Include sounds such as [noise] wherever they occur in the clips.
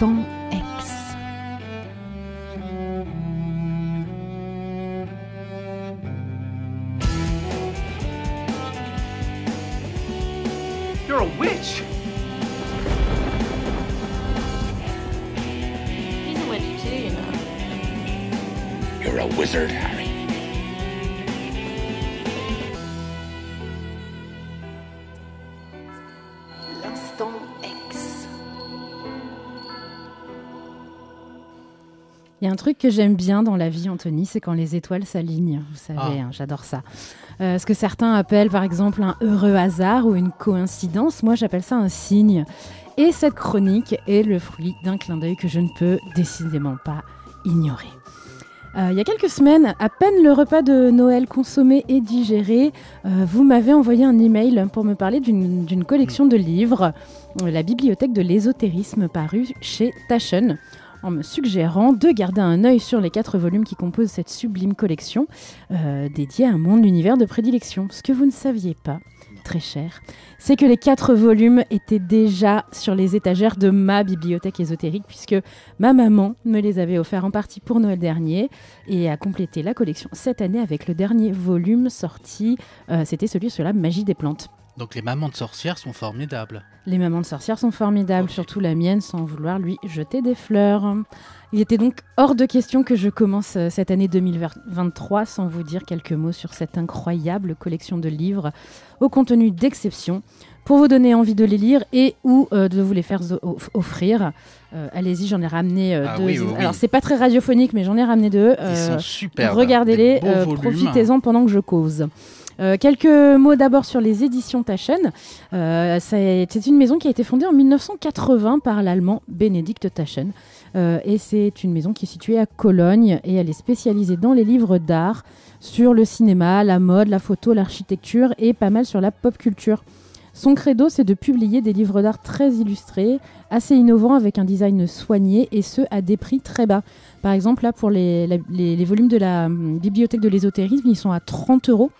L'instant Il y a un truc que j'aime bien dans la vie, Anthony, c'est quand les étoiles s'alignent. Vous savez, Ah. hein, j'adore ça. Euh, ce que certains appellent par exemple un heureux hasard ou une coïncidence, moi j'appelle ça un signe. Et cette chronique est le fruit d'un clin d'œil que je ne peux décidément pas ignorer. Euh, il y a quelques semaines, à peine le repas de Noël consommé et digéré, euh, vous m'avez envoyé un email pour me parler d'une collection de livres, la bibliothèque de l'ésotérisme parue chez Taschen, en me suggérant de garder un œil sur les quatre volumes qui composent cette sublime collection euh, dédiée à mon univers de prédilection. Ce que vous ne saviez pas, très cher, c'est que les quatre volumes étaient déjà sur les étagères de ma bibliothèque ésotérique, puisque ma maman me les avait offerts en partie pour Noël dernier et a complété la collection cette année avec le dernier volume sorti. euh, C'était celui sur la magie des plantes. Donc les mamans de sorcières sont formidables. Les mamans de sorcières sont formidables, surtout la mienne, sans vouloir lui jeter des fleurs. Il était donc hors de question que je commence euh, cette année 2023 sans vous dire quelques mots sur cette incroyable collection de livres au contenu d'exception pour vous donner envie de les lire et ou euh, de vous les faire offrir. Euh, Allez-y, j'en ai ramené euh, Ah deux. oui, oui, oui. Alors c'est pas très radiophonique, mais j'en ai ramené deux. Ils sont super. Regardez-les, profitez-en pendant que je cause. Euh, quelques mots d'abord sur les éditions Taschen. Euh, c'est une maison qui a été fondée en 1980 par l'allemand Benedikt Taschen. Euh, et c'est une maison qui est située à Cologne et elle est spécialisée dans les livres d'art, sur le cinéma, la mode, la photo, l'architecture et pas mal sur la pop culture. Son credo, c'est de publier des livres d'art très illustrés, assez innovants avec un design soigné et ce à des prix très bas. Par exemple, là pour les volumes de la hum, bibliothèque de l'ésotérisme, ils sont à 30 euros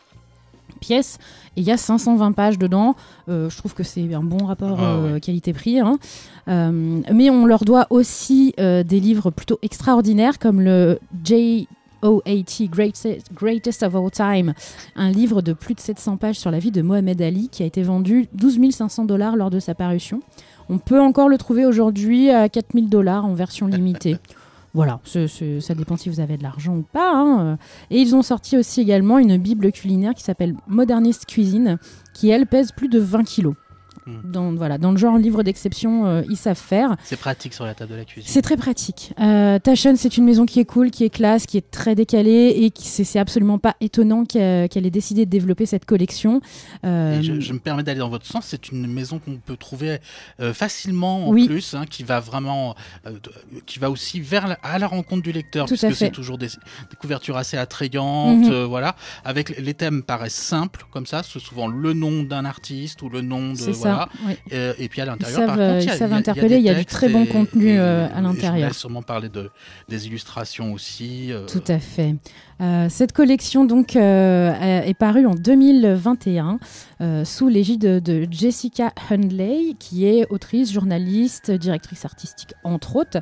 pièce et il y a 520 pages dedans. Euh, je trouve que c'est un bon rapport Ah euh, ouais. qualité-prix. hein. Euh, mais on leur doit aussi des livres plutôt extraordinaires comme le J. OAT, Greatest, Greatest of All Time, un livre de plus de 700 pages sur la vie de Mohamed Ali qui a été vendu 12 500 dollars lors de sa parution. On peut encore le trouver aujourd'hui à 4000 dollars en version limitée. [laughs] Voilà, ce- ça dépend si vous avez de l'argent ou pas. hein. Et ils ont sorti aussi également une bible culinaire qui s'appelle Modernist Cuisine, qui elle pèse plus de 20 kilos. Hmm. Dans, voilà, dans le genre livre d'exception, euh, ils savent faire. C'est pratique sur la table de la cuisine. C'est très pratique. Euh, Taschen, c'est une maison qui est cool, qui est classe, qui est très décalée et qui c'est absolument pas étonnant qu'elle ait décidé de développer cette collection. Euh, Et je, je me permets d'aller dans votre sens. C'est une maison qu'on peut trouver euh, facilement en Oui. plus, hein, qui va vraiment, euh, qui va aussi vers la, à la rencontre du lecteur, Tout puisque fait. c'est toujours des, des couvertures assez attrayantes, Mhm. euh, voilà. Avec les thèmes paraissent simples comme ça, c'est souvent le nom d'un artiste ou le nom de. Ça. oui. Euh, et puis à l'intérieur, par contre, euh, il y a- ils savent interpeller, il y a du très bon et- contenu, et- euh, à l'intérieur. Je vais sûrement parler de des illustrations aussi. euh, Tout à fait. Euh, cette collection donc euh, euh, est parue en 2021 euh, sous l'égide de, de Jessica Hundley, qui est autrice, journaliste, directrice artistique entre autres.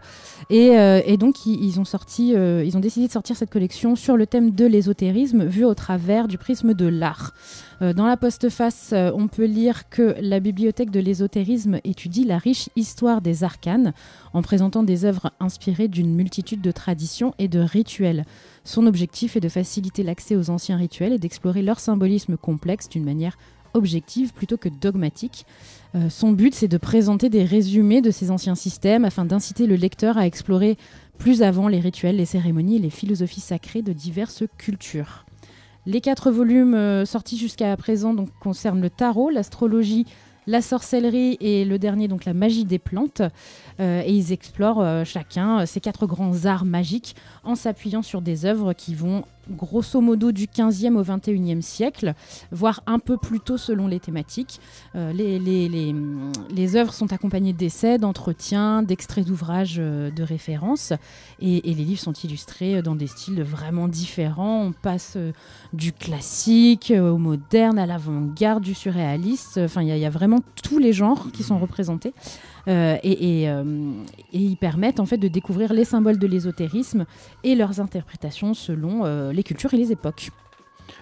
Et, euh, et donc ils, ont sorti, euh, ils ont décidé de sortir cette collection sur le thème de l'ésotérisme vu au travers du prisme de l'art. Euh, dans la postface, euh, on peut lire que la bibliothèque de l'ésotérisme étudie la riche histoire des arcanes en présentant des œuvres inspirées d'une multitude de traditions et de rituels. Son objectif est de faciliter l'accès aux anciens rituels et d'explorer leur symbolisme complexe d'une manière objective plutôt que dogmatique. Euh, son but, c'est de présenter des résumés de ces anciens systèmes afin d'inciter le lecteur à explorer plus avant les rituels, les cérémonies et les philosophies sacrées de diverses cultures. Les quatre volumes euh, sortis jusqu'à présent donc, concernent le tarot, l'astrologie, la sorcellerie et le dernier donc la magie des plantes. Euh, et ils explorent euh, chacun euh, ces quatre grands arts magiques en s'appuyant sur des œuvres qui vont grosso modo du 15e au 21e siècle, voire un peu plus tôt selon les thématiques. Euh, les, les, les, les œuvres sont accompagnées d'essais, d'entretiens, d'extraits d'ouvrages euh, de référence, et, et les livres sont illustrés dans des styles vraiment différents. On passe euh, du classique euh, au moderne, à l'avant-garde, du surréaliste. Enfin, il y, a- il y a vraiment tous les genres qui sont représentés. Euh, et, et, euh, et ils permettent en fait de découvrir les symboles de l'ésotérisme et leurs interprétations selon euh, les cultures et les époques.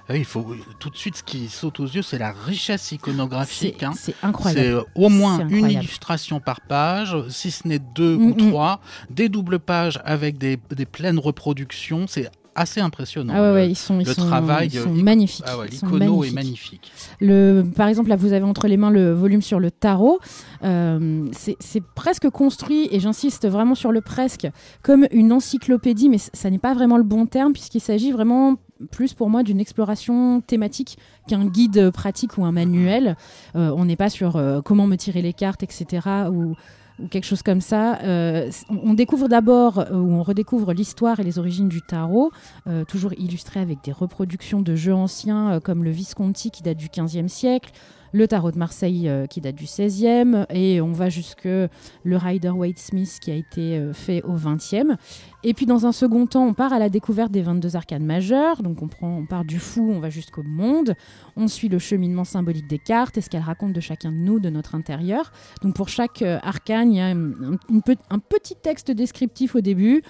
Ah oui, il faut tout de suite ce qui saute aux yeux, c'est la richesse iconographique. C'est hein. c'est C'est incroyable. euh, au moins C'est une illustration par page, si ce n'est deux Mm, ou mm. trois, des doubles pages avec des, des pleines reproductions. C'est assez impressionnant. Ah ouais, ils sont, ils le sont, travail, ils euh, sont ic- magnifiques. Ah ouais, Ils l'icono est magnifique. Le, par exemple, là, vous avez entre les mains le volume sur le tarot. Euh, c'est presque construit, et j'insiste vraiment sur le presque, comme une encyclopédie, mais ça n'est pas vraiment le bon terme, puisqu'il s'agit vraiment plus pour moi d'une exploration thématique qu'un guide pratique ou un manuel. Euh, on n'est pas sur euh, comment me tirer les cartes, etc. ou ou quelque chose comme ça. Euh, on découvre d'abord, euh, ou on redécouvre l'histoire et les origines du tarot, euh, toujours illustré avec des reproductions de jeux anciens comme le Visconti qui date du XVe siècle, le tarot de Marseille euh, qui date du XVIe, et on va jusque le Rider-Waite-Smith qui a été euh, fait au XXe. Et puis dans un second temps, on part à la découverte des 22 arcanes majeures, donc on, prend, on part du fou, on va jusqu'au monde, on suit le cheminement symbolique des cartes et ce qu'elles racontent de chacun de nous, de notre intérieur. Donc pour chaque euh, arcane, il y a un, petit texte descriptif au début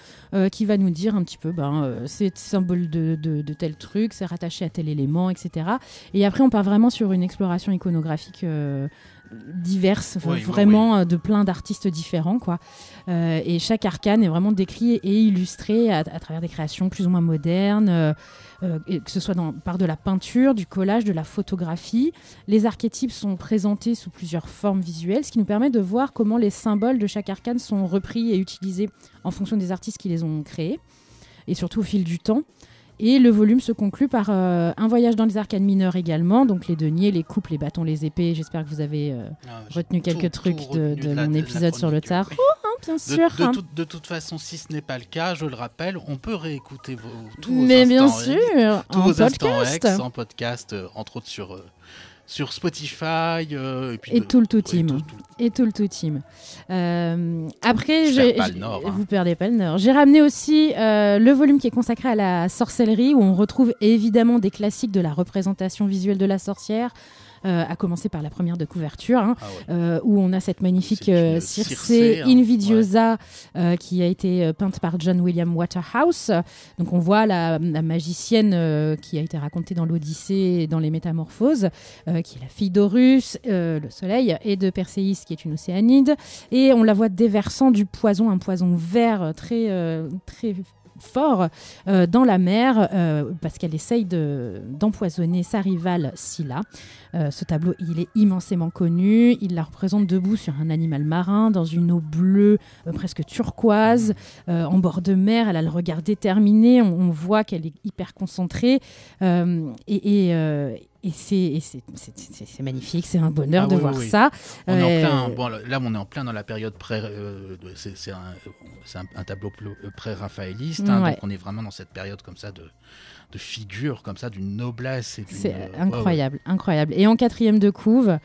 qui va nous dire un petit peu, ben, c'est symbole de, de- tel truc, c'est rattaché à tel élément, etc. Et après, on part vraiment sur une exploration euh, diverse, Oui, oui, vraiment euh, de plein d'artistes différents, quoi. Euh, et chaque arcane est vraiment décrit et illustré à, à travers des créations plus ou moins modernes, et que ce soit dans, par de la peinture, du collage, de la photographie. Les archétypes sont présentés sous plusieurs formes visuelles, ce qui nous permet de voir comment les symboles de chaque arcane sont repris et utilisés en fonction des artistes qui les ont créés, et surtout au fil du temps. Et le volume se conclut par euh, un voyage dans les arcanes mineures également, donc les deniers, les coupes, les bâtons, les épées. J'espère que vous avez euh, Ah, retenu quelques tout- trucs tout de, retenu de la- mon épisode sur le tarot, oui. hein, bien sûr. de hein. toute- de toute façon, si ce n'est pas le cas, je le rappelle, on peut réécouter vos, tous vos Mais bien sûr, tous en vos podcast. ex en podcast, euh, entre autres sur, sur Spotify. euh, et, puis Et de- tout le tout tout- Et tout le tout team. Euh, après, Je perds pas le nord, hein. vous perdez pas le nord. J'ai ramené aussi euh, le volume qui est consacré à la sorcellerie, où on retrouve évidemment des classiques de la représentation visuelle de la sorcière. Euh, à commencer par la première de couverture, hein, Ah ouais. euh, où on a cette magnifique euh, Circé hein, Invidiosa qui a été peinte par John William Waterhouse. Donc on voit la, la magicienne qui a été racontée dans l'Odyssée et dans les Métamorphoses, qui est la fille d'Horus, le soleil, et de Perséis qui est une océanide. Et on la voit déversant du poison, un poison vert très, très fort euh, dans la mer euh, parce qu'elle essaye de- d'empoisonner sa rivale Scylla. Euh, ce tableau, il est immensément connu. Il la représente debout sur un animal marin dans une eau bleue, presque turquoise, en bord de mer. Elle a le regard déterminé. On, voit qu'elle est hyper concentrée. Et et c'est magnifique. C'est un bonheur Ah de oui, voir oui, ça. On est en Euh, plein, bon, là, on est en plein dans la période pré. euh, c'est un, c'est un- un tableau pl- pré-raphaéliste, hein, Ouais. donc on est vraiment dans cette période comme ça de, de figure, comme ça, d'une noblesse. C'est euh, ouais, ouais. incroyable, incroyable. Et en quatrième de couve,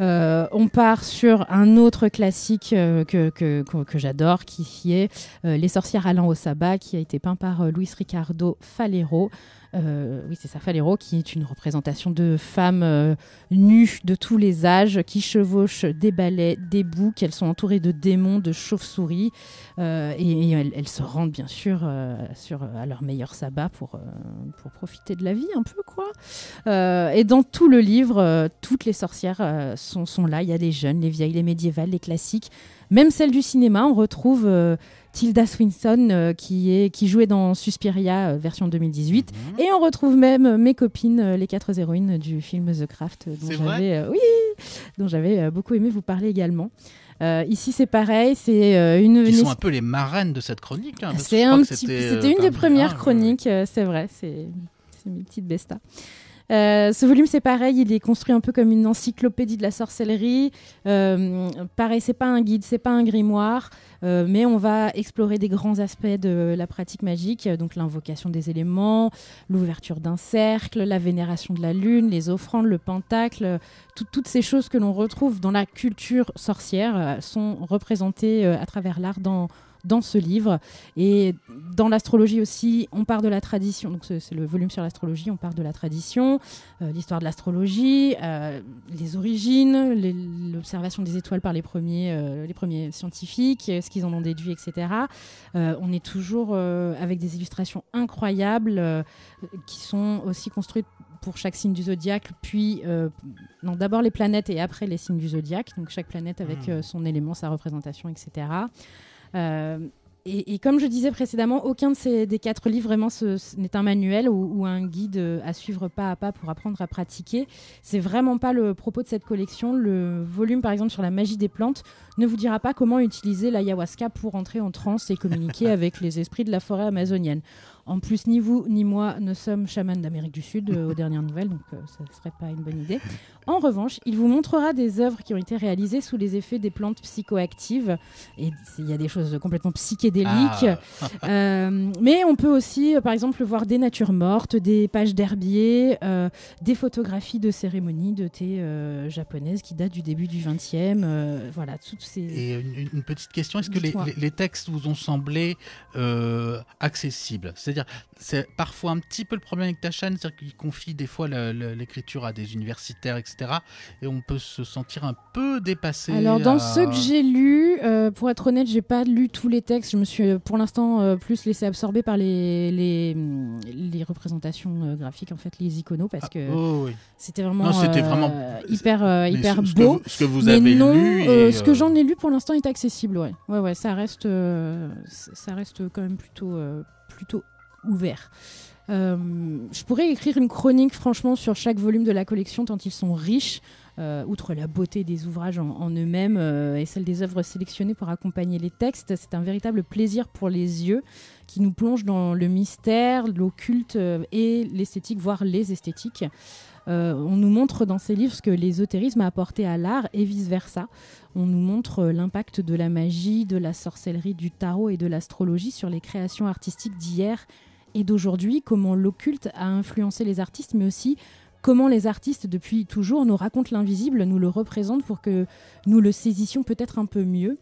euh, on part sur un autre classique euh, que, que, que, que j'adore, qui, est euh, Les sorcières allant au sabbat, qui a été peint par euh, Luis Ricardo Falero. Euh, oui, c'est ça, Falero, qui est une représentation de femmes euh, nues de tous les âges, qui chevauchent des balais, des boucs. Elles sont entourées de démons, de chauves-souris. euh, et elles, se rendent, bien sûr, à leur meilleur sabbat pour, profiter de la vie, un peu, quoi. Et dans tout le livre, toutes les sorcières sont là. Il y a les jeunes, les vieilles, les médiévales, les classiques. Même celles du cinéma, on retrouve euh, Tilda Swinton euh, qui, est, qui jouait dans Suspiria euh, version 2018. Mhm. Et on retrouve même mes copines, les quatre héroïnes du film The Craft, dont j'avais, oui, dont j'avais beaucoup aimé vous parler également. Euh, ici, c'est pareil, c'est euh, une. Qui sont un peu les marraines de cette chronique. hein, c'est un c'était, une des parmi- premières ouais, chroniques, euh, c'est vrai, c'est c'est mes petites bestas. Euh, ce volume, c'est pareil, il est construit un peu comme une encyclopédie de la sorcellerie. Euh, pareil, c'est pas un guide, c'est pas un grimoire, euh, mais on va explorer des grands aspects de la pratique magique, donc l'invocation des éléments, l'ouverture d'un cercle, la vénération de la lune, les offrandes, le pentacle, tout- toutes ces choses que l'on retrouve dans la culture sorcière euh, sont représentées euh, à travers l'art dans dans ce livre. Et dans l'astrologie aussi, on part de la tradition. Donc c'est le volume sur l'astrologie, on part de la tradition, euh, l'histoire de l'astrologie, euh, les origines, l'observation des étoiles par les premiers, euh, les premiers scientifiques, ce qu'ils en ont déduit, etc. On est toujours avec des illustrations incroyables qui sont aussi construites pour chaque signe du zodiaque, puis euh, non, d'abord les planètes et après les signes du zodiaque. Donc chaque planète avec euh, son élément, sa représentation, etc. Euh, et, et comme je disais précédemment, aucun de ces des quatre livres vraiment ce- ce n'est un manuel ou, ou un guide euh, à suivre pas à pas pour apprendre à pratiquer. C'est vraiment pas le propos de cette collection. Le volume, par exemple, sur la magie des plantes ne vous dira pas comment utiliser l'ayahuasca pour entrer en transe et communiquer [laughs] avec les esprits de la forêt amazonienne. En plus, ni vous ni moi ne sommes chamans d'Amérique du Sud euh, aux dernières nouvelles, donc euh, ça ne serait pas une bonne idée. En revanche, il vous montrera des œuvres qui ont été réalisées sous les effets des plantes psychoactives. Et il y a des choses complètement psychédéliques. Ah, [laughs] Euh, mais on peut aussi, par exemple, voir des natures mortes, des pages d'herbier, des photographies de cérémonies de thé japonaises qui datent du début du 20e. euh, voilà, toutes ces. Et une, une petite question, est-ce que les, textes vous ont semblé accessibles? C'est-à-dire, c'est parfois un petit peu le problème avec ta chaîne, c'est-à-dire qu'il confie des fois l'écriture à des universitaires, etc. Et on peut se sentir un peu dépassé. Alors dans à- ceux que j'ai lus, euh, pour être honnête, j'ai pas lu tous les textes. Je me suis euh, pour l'instant euh, plus laissé absorber par les les, les représentations euh, graphiques, en fait, les iconos, parce Ah, que oh, oui. c'était vraiment, Non, vraiment- hyper Mais hyper ce, ce beau. que ce que vous Mais avez non, lu. ce que j'en ai lu pour l'instant est accessible, ouais. Ouais, ouais, ça reste, ça reste quand même plutôt, plutôt ouvert. Euh, je pourrais écrire une chronique, franchement, sur chaque volume de la collection, tant ils sont riches, euh, outre la beauté des ouvrages en, eux-mêmes euh, et celle des œuvres sélectionnées pour accompagner les textes. C'est un véritable plaisir pour les yeux qui nous plonge dans le mystère, l'occulte et l'esthétique, voire les esthétiques. On nous montre dans ces livres ce que l'ésotérisme a apporté à l'art et vice-versa. On nous montre l'impact de la magie, de la sorcellerie, du tarot et de l'astrologie sur les créations artistiques d'hier et d'aujourd'hui, comment l'occulte a influencé les artistes, mais aussi comment les artistes, depuis toujours, nous racontent l'invisible, nous le représentent pour que nous le saisissions peut-être un peu mieux.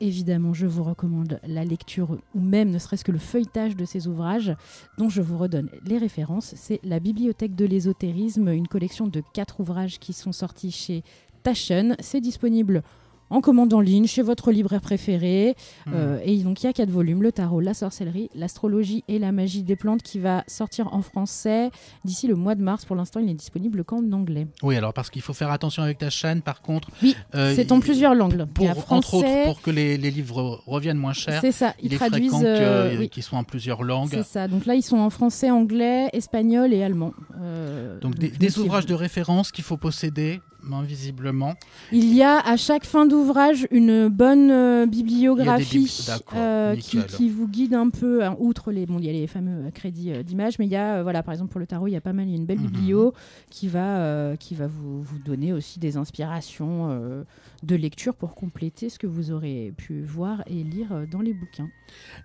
Évidemment, je vous recommande la lecture ou même ne serait-ce que le feuilletage de ces ouvrages dont je vous redonne les références. C'est La Bibliothèque de l'ésotérisme, une collection de quatre ouvrages qui sont sortis chez Taschen. C'est disponible en commande en ligne chez votre libraire préféré. hmm. Euh, et donc il y a quatre volumes le tarot, la sorcellerie, l'astrologie et la magie des plantes qui va sortir en français d'ici le mois de mars. Pour l'instant, il n'est disponible qu'en anglais. Oui, alors parce qu'il faut faire attention avec ta chaîne, par contre. Oui, euh, C'est en plusieurs langues. Pour, a entre autres, français, pour que les, les livres reviennent moins chers, c'est ça. Ils il est traduisent. que- euh, oui, qu'ils soient en plusieurs langues. c'est ça. Donc là, ils sont en français, anglais, espagnol et allemand. Euh, Donc, des, donc, des donc, ouvrages de référence qu'il faut posséder invisiblement. Il y a à chaque fin d'ouvrage une bonne euh, bibliographie euh, qui, vous guide un peu, hein, outre les, bon, il y a les fameux euh, crédits euh, d'image, mais il y a, voilà, par exemple pour le tarot, il y a pas mal, il y a une belle Mhm. biblio qui va, qui va vous, vous donner aussi des inspirations de lecture pour compléter ce que vous aurez pu voir et lire dans les bouquins.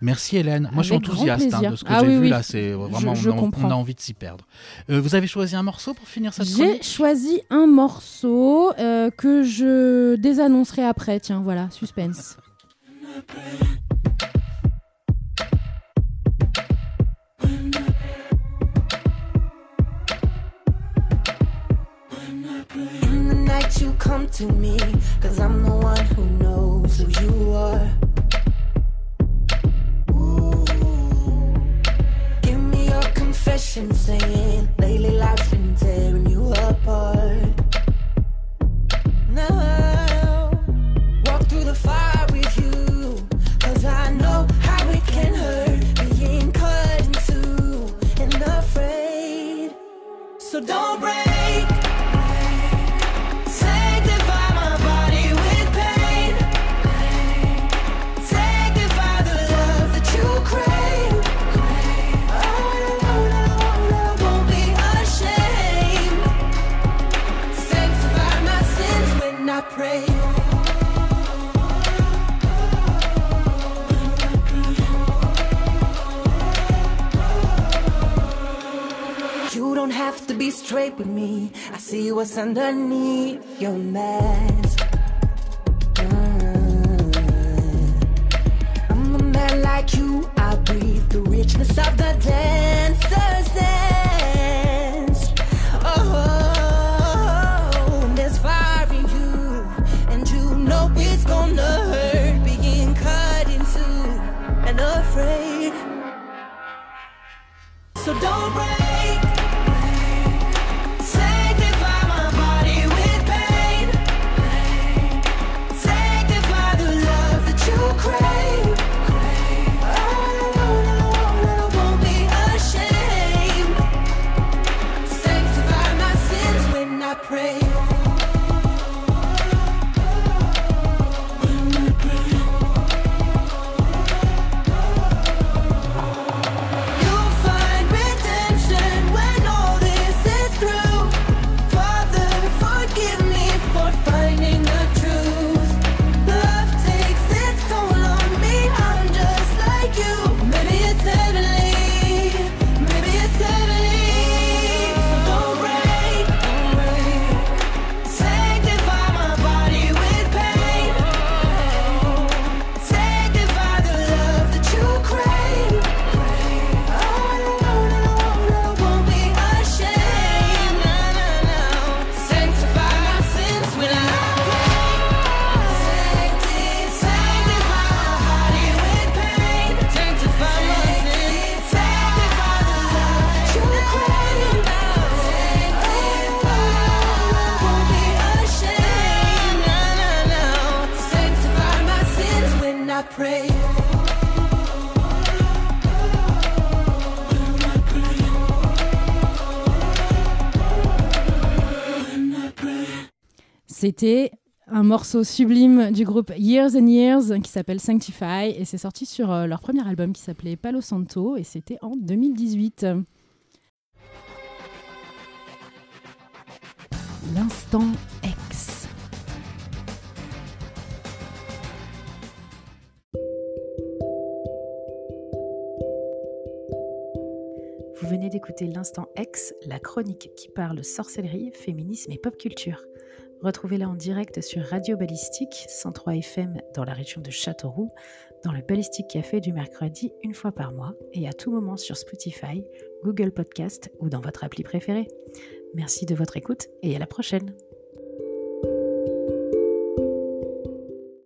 Merci Hélène. Moi, je suis enthousiaste hein, de ce que Ah j'ai oui, vu oui. là. C'est vraiment, je on, a, on comprends. a envie de s'y perdre. Vous avez choisi un morceau pour finir cette J'ai choisi un morceau euh, que je désannoncerai après. Tiens, voilà, suspense. You come to me, cause I'm the one who knows who you are. Give me your confession, saying lately life's been tearing you apart. See what's underneath your mask. C'était un morceau sublime du groupe Years and Years qui s'appelle Sanctify et c'est sorti sur euh, leur premier album qui s'appelait Palo Santo et c'était en 2018. L'instant X. Vous venez d'écouter l'Instant X, la chronique qui parle sorcellerie, féminisme et pop culture. Retrouvez-la en direct sur Radio Ballistique 103 FM dans la région de Châteauroux, dans le Ballistique Café du mercredi une fois par mois et à tout moment sur Spotify, Google Podcast ou dans votre appli préférée. Merci de votre écoute et à la prochaine.